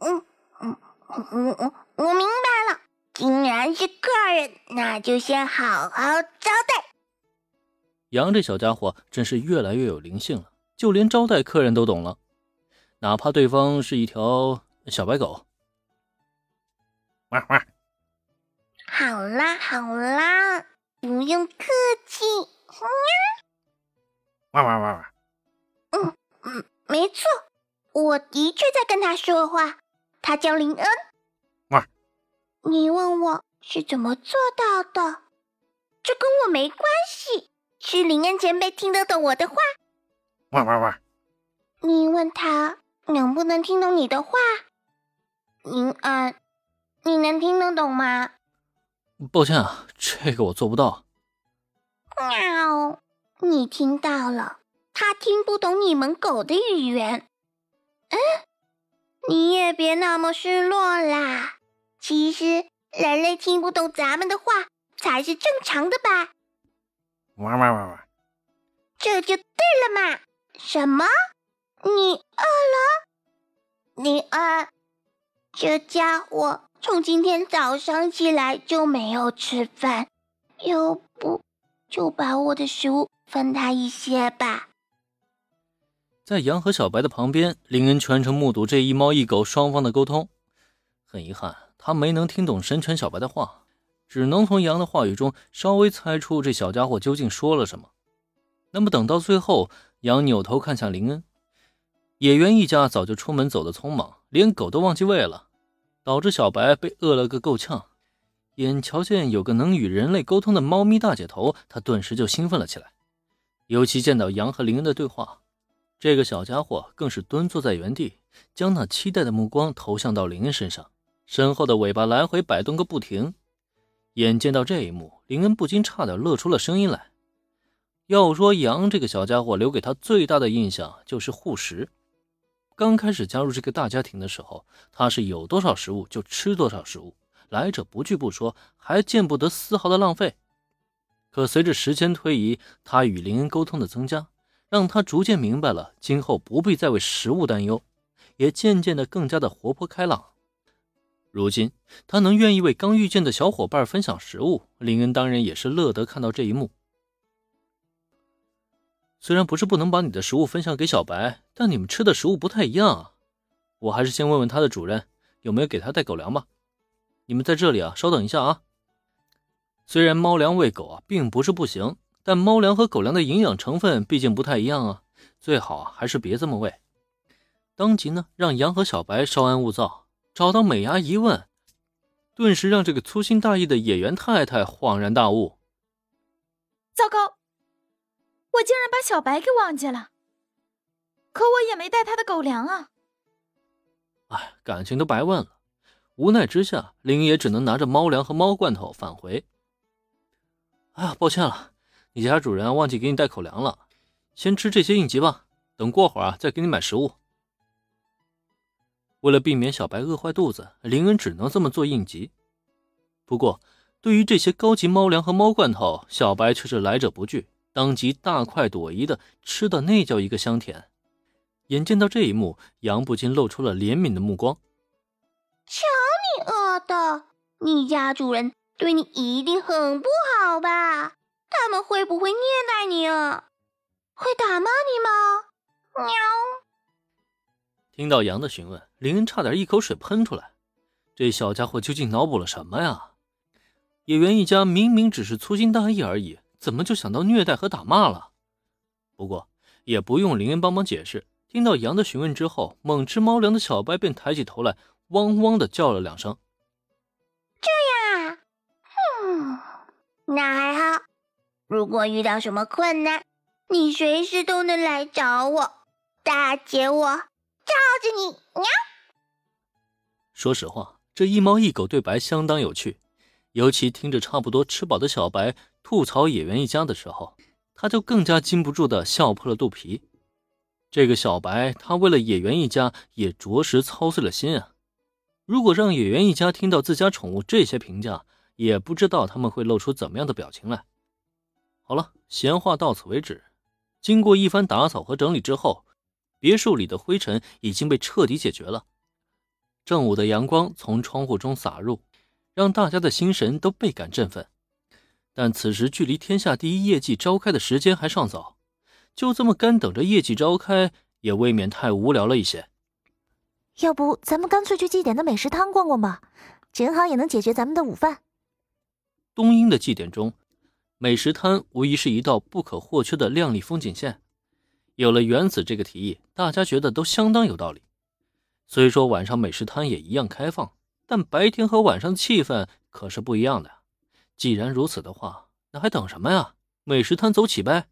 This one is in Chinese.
嗯嗯嗯嗯，我明白了，既然是客人，那就先好好招待。羊这小家伙真是越来越有灵性了，就连招待客人都懂了，哪怕对方是一条小白狗。哇哇！好啦好啦，不用客气。哇哇哇哇！嗯嗯，没错，我的确在跟他说话。他叫林恩。哇！你问我是怎么做到的？这跟我没关系。是林恩前辈听得懂我的话。哇哇哇！你问他能不能听懂你的话？林恩，你能听得懂吗？抱歉啊，这个我做不到。喵，你听到了，他听不懂你们狗的语言。嗯，你也别那么失落啦。其实人类听不懂咱们的话才是正常的吧？哇哇哇哇！这就对了嘛！什么？你饿了？你饿？这家伙从今天早上起来就没有吃饭，要不就把我的食物分他一些吧。在羊和小白的旁边，林恩全程目睹这一猫一狗双方的沟通。很遗憾，他没能听懂神犬小白的话。只能从羊的话语中稍微猜出这小家伙究竟说了什么。那么等到最后，羊扭头看向林恩，野原一家早就出门走得匆忙，连狗都忘记喂了，导致小白被饿了个够呛。眼瞧见有个能与人类沟通的猫咪大姐头，他顿时就兴奋了起来。尤其见到羊和林恩的对话，这个小家伙更是蹲坐在原地，将那期待的目光投向到林恩身上，身后的尾巴来回摆动个不停。眼见到这一幕，林恩不禁差点乐出了声音来。要说羊这个小家伙留给他最大的印象就是护食。刚开始加入这个大家庭的时候，他是有多少食物就吃多少食物，来者不拒不说，还见不得丝毫的浪费。可随着时间推移，他与林恩沟通的增加，让他逐渐明白了今后不必再为食物担忧，也渐渐的更加的活泼开朗。如今他能愿意为刚遇见的小伙伴分享食物，林恩当然也是乐得看到这一幕。虽然不是不能把你的食物分享给小白，但你们吃的食物不太一样啊。我还是先问问他的主人有没有给他带狗粮吧。你们在这里啊，稍等一下啊。虽然猫粮喂狗啊并不是不行，但猫粮和狗粮的营养成分毕竟不太一样啊，最好啊还是别这么喂。当即呢，让羊和小白稍安勿躁。找到美伢一问，顿时让这个粗心大意的野原太太恍然大悟。糟糕，我竟然把小白给忘记了，可我也没带他的狗粮啊！哎，感情都白问了。无奈之下，林也只能拿着猫粮和猫罐头返回。哎呀，抱歉了，你家主人忘记给你带口粮了，先吃这些应急吧，等过会儿啊再给你买食物。为了避免小白饿坏肚子，林恩只能这么做应急。不过，对于这些高级猫粮和猫罐头，小白却是来者不拒，当即大快朵颐的吃的那叫一个香甜。眼见到这一幕，杨不禁露出了怜悯的目光。瞧你饿的，你家主人对你一定很不好吧？他们会不会虐待你啊？会打骂你吗？喵。听到羊的询问，林恩差点一口水喷出来。这小家伙究竟脑补了什么呀？野原一家明明只是粗心大意而已，怎么就想到虐待和打骂了？不过也不用林恩帮忙解释。听到羊的询问之后，猛吃猫粮的小白便抬起头来，汪汪的叫了两声。这样啊，嗯，那还好。如果遇到什么困难，你随时都能来找我，大姐我。罩着你，娘！说实话，这一猫一狗对白相当有趣，尤其听着差不多吃饱的小白吐槽野原一家的时候，他就更加禁不住的笑破了肚皮。这个小白，他为了野原一家也着实操碎了心啊！如果让野原一家听到自家宠物这些评价，也不知道他们会露出怎么样的表情来。好了，闲话到此为止。经过一番打扫和整理之后。别墅里的灰尘已经被彻底解决了，正午的阳光从窗户中洒入，让大家的心神都倍感振奋。但此时距离天下第一业绩召开的时间还尚早，就这么干等着业绩召开，也未免太无聊了一些。要不咱们干脆去祭典的美食摊逛逛吧，正好也能解决咱们的午饭。东英的祭典中，美食摊无疑是一道不可或缺的亮丽风景线。有了原子这个提议，大家觉得都相当有道理。虽说晚上美食摊也一样开放，但白天和晚上气氛可是不一样的。既然如此的话，那还等什么呀？美食摊走起呗！